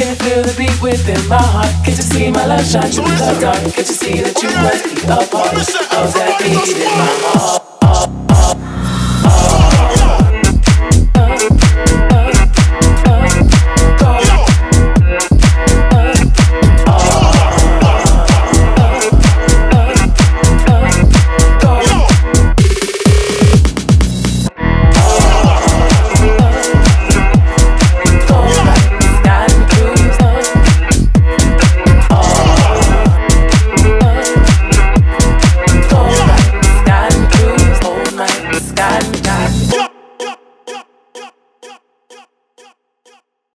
Can you feel the beat within my heart? Can't you see my love shine through the dark? Can't you see that you must be a part of that beat in my heart? Yeah.